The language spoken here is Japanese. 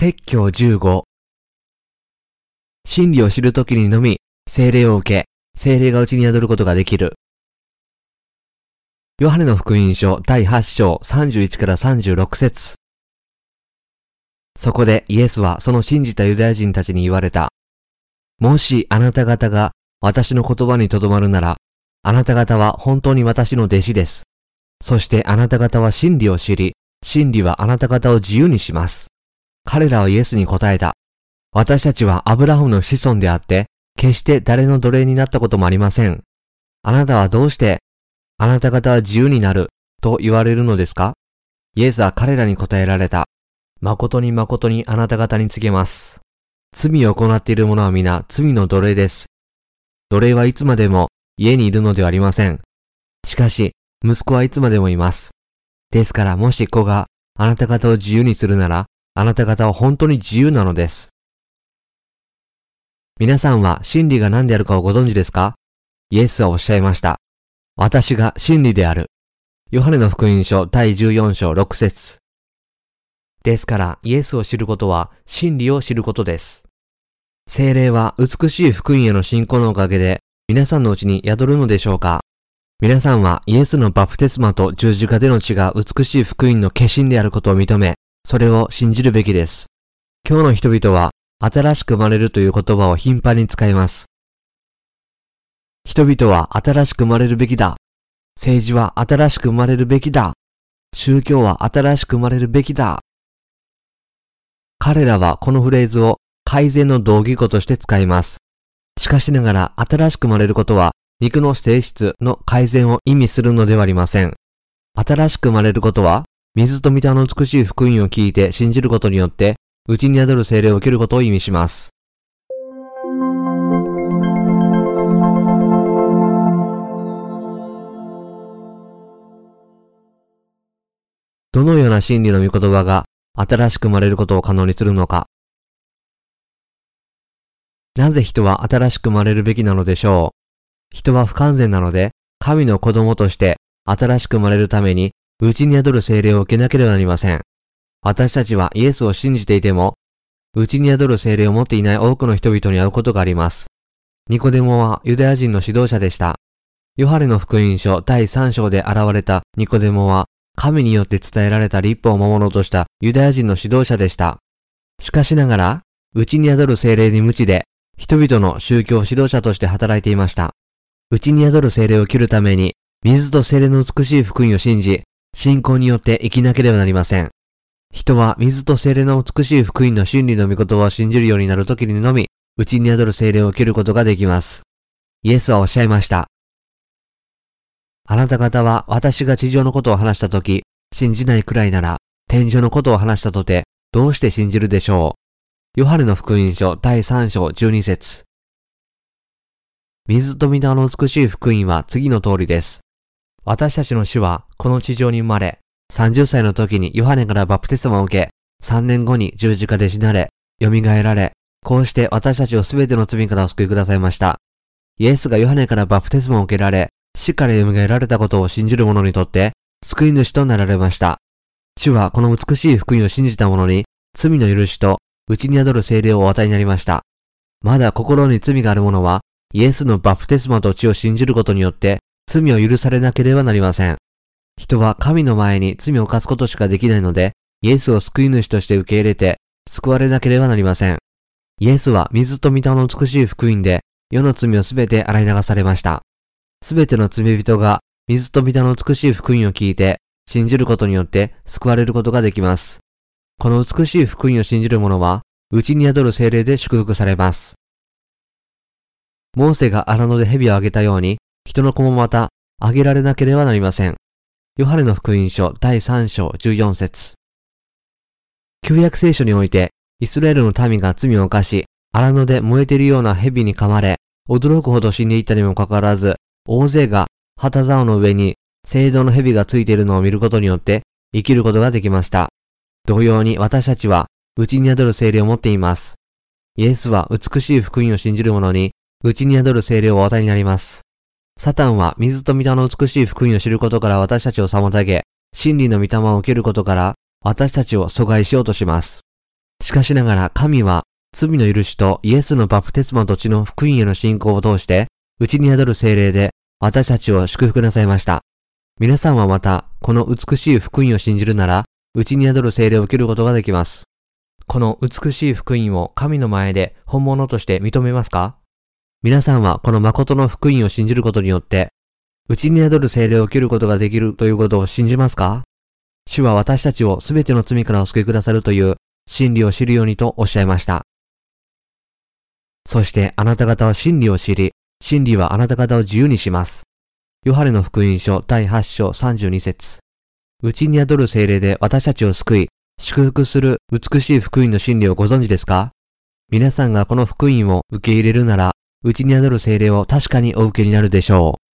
説教15真理を知るときにのみ、精霊を受け、精霊がうちに宿ることができる。ヨハネの福音書第8章31から36節そこでイエスはその信じたユダヤ人たちに言われた。もしあなた方が私の言葉にとどまるなら、あなた方は本当に私の弟子です。そしてあなた方は真理を知り、真理はあなた方を自由にします。彼らはイエスに答えた。私たちはアブラハムの子孫であって、決して誰の奴隷になったこともありません。あなたはどうして、あなた方は自由になると言われるのですか？イエスは彼らに答えられた。誠に誠にあなた方に告げます。罪を行っている者は皆罪の奴隷です。奴隷はいつまでも家にいるのではありません。しかし、息子はいつまでもいます。ですからもし子があなた方を自由にするなら、あなた方は本当に自由なのです。皆さんは真理が何であるかをご存知ですか？イエスはおっしゃいました。私が真理である。ヨハネの福音書第14章6節ですからイエスを知ることは真理を知ることです。精霊は美しい福音への信仰のおかげで皆さんのうちに宿るのでしょうか？皆さんはイエスのバプテスマと十字架での血が美しい福音の化身であることを認め、それを信じるべきです。今日の人々は新しく生まれるという言葉を頻繁に使います。人々は新しく生まれるべきだ。政治は新しく生まれるべきだ。宗教は新しく生まれるべきだ。彼らはこのフレーズを改善の同義語として使います。しかしながら新しく生まれることは肉の性質の改善を意味するのではありません。新しく生まれることは水と御霊の美しい福音を聞いて信じることによって、うちに宿る精霊を受けることを意味します。どのような真理の御言葉が新しく生まれることを可能にするのか。なぜ人は新しく生まれるべきなのでしょう人は不完全なので、神の子供として新しく生まれるためにうちに宿る精霊を受けなければなりません。私たちはイエスを信じていても、うちに宿る精霊を持っていない多くの人々に会うことがあります。ニコデモはユダヤ人の指導者でした。ヨハネの福音書第3章で現れたニコデモは、神によって伝えられた立法を守ろうとしたユダヤ人の指導者でした。しかしながら、うちに宿る精霊に無知で、人々の宗教指導者として働いていました。うちに宿る精霊を切るために、水と精霊の美しい福音を信じ、信仰によって生きなければなりません。人は水と精霊の美しい福音の真理の御言葉を信じるようになるときにのみ、うちに宿る精霊を受けることができます。イエスはおっしゃいました。あなた方は私が地上のことを話したとき、信じないくらいなら、天井のことを話したとて、どうして信じるでしょう。ヨハネの福音書第3章12節水と御霊の美しい福音は次の通りです。私たちの主はこの地上に生まれ、30歳の時にヨハネからバプテスマを受け、3年後に十字架で死なれ、蘇られ、こうして私たちを全ての罪からお救いくださいました。イエスがヨハネからバプテスマを受けられ、死から蘇られたことを信じる者にとって、救い主となられました。主はこの美しい福音を信じた者に、罪の許しと、内に宿る精霊をお与えになりました。まだ心に罪がある者は、イエスのバプテスマと血を信じることによって、罪を許されなければなりません。人は神の前に罪を犯すことしかできないので、イエスを救い主として受け入れて、救われなければなりません。イエスは水と御霊の美しい福音で、世の罪をすべて洗い流されました。すべての罪人が水と御霊の美しい福音を聞いて、信じることによって救われることができます。この美しい福音を信じる者は、内に宿る精霊で祝福されます。モーセが荒野で蛇をあげたように、人の子もまた、あげられなければなりません。ヨハネの福音書第3章14節旧約聖書において、イスラエルの民が罪を犯し、荒野で燃えているような蛇に噛まれ、驚くほど死んでいったにもかかわらず、大勢が旗竿の上に聖堂の蛇がついているのを見ることによって生きることができました。同様に私たちは、内に宿る精霊を持っています。イエスは美しい福音を信じる者に、内に宿る精霊をお与えになります。サタンは水と御霊の美しい福音を知ることから私たちを妨げ、真理の御霊を受けることから私たちを阻害しようとします。しかしながら神は罪の許しとイエスのバプテスマと血の福音への信仰を通して、うちに宿る精霊で私たちを祝福なさいました。皆さんはまた、この美しい福音を信じるなら、うちに宿る精霊を受けることができます。この美しい福音を神の前で本物として認めますか？皆さんはこの誠の福音を信じることによって、うちに宿る精霊を受けることができるということを信じますか？主は私たちをすべての罪からお救いくださるという真理を知るようにとおっしゃいました。そしてあなた方は真理を知り、真理はあなた方を自由にします。ヨハネの福音書第8章32節うちに宿る精霊で私たちを救い、祝福する美しい福音の真理をご存知ですか？皆さんがこの福音を受け入れるなら、うちに宿る精霊を確かにお受けになるでしょう。